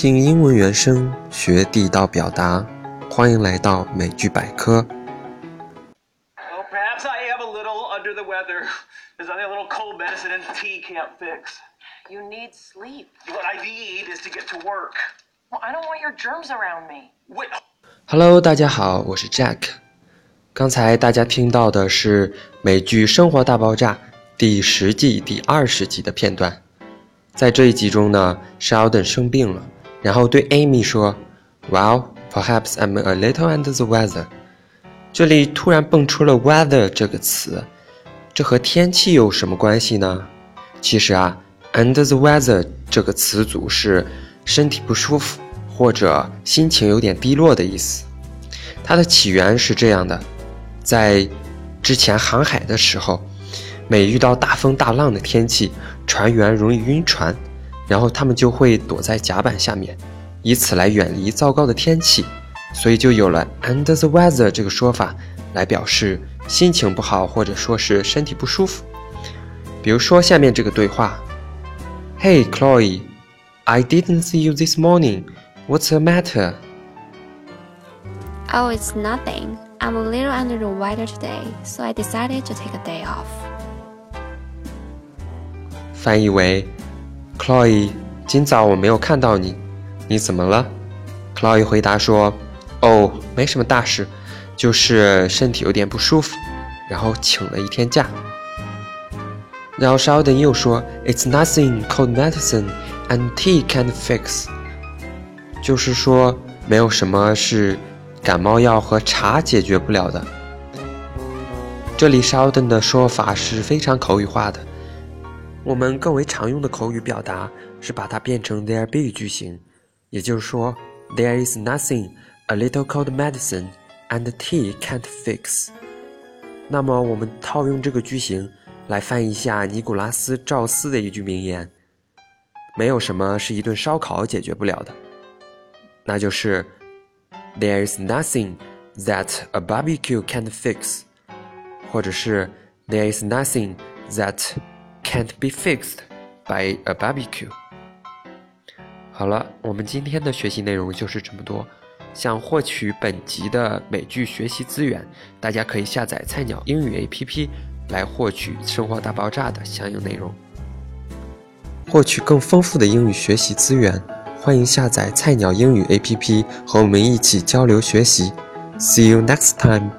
听英文原声，学地道表达，欢迎来到美剧百科。Well, perhaps I am a little under the weather. There's nothing a little cold medicine and tea can't fix. You need sleep. What I need is to get to work. Well, I don't want your germs around me. Wait, Hello，大家好，我是 Jack。刚才大家听到的是美剧《生活大爆炸》第十季第二十集的片段。在这一集中呢，Sheldon 生病了，然后对 Amy 说：“Well, perhaps I'm a little under the weather。”这里突然蹦出了 “weather” 这个词，这和天气有什么关系呢？其实啊，“under the weather” 这个词组是身体不舒服或者心情有点低落的意思。它的起源是这样的：在之前航海的时候，每遇到大风大浪的天气，船员容易晕船，然后他们就会躲在甲板下面，以此来远离糟糕的天气，所以就有了 “under the weather” 这个说法，来表示心情不好或者说是身体不舒服。比如说下面这个对话：“Hey Chloe, I didn't see you this morning. What's the matter?” Oh, it's nothing. I'm a little under the weather today, so I decided to take a day off. 翻译为：“Chloe，今早我没有看到你，你怎么了？”Chloe 回答说：“哦，没什么大事，就是身体有点不舒服，然后请了一天假。”然后 Sheldon 又说：“It's nothing cold medicine and tea can't fix。”就是说没有什么是感冒药和茶解决不了的。这里 Sheldon 的说法是非常口语化的。我们更为常用的口语表达是把它变成 there be 句型，也就是说 there is nothing a little cold medicine and tea can't fix。那么我们套用这个句型来翻译一下尼古拉斯赵斯的一句名言：没有什么是一顿烧烤解决不了的，那就是 there is nothing that a barbecue can't fix，或者是 there is nothing that can't be fixed by a barbecue。好了，我们今天的学习内容就是这么多。想获取本集的美剧学习资源，大家可以下载菜鸟英语 APP 来获取《生活大爆炸》的相应内容。获取更丰富的英语学习资源，欢迎下载菜鸟英语 APP 和我们一起交流学习。See you next time.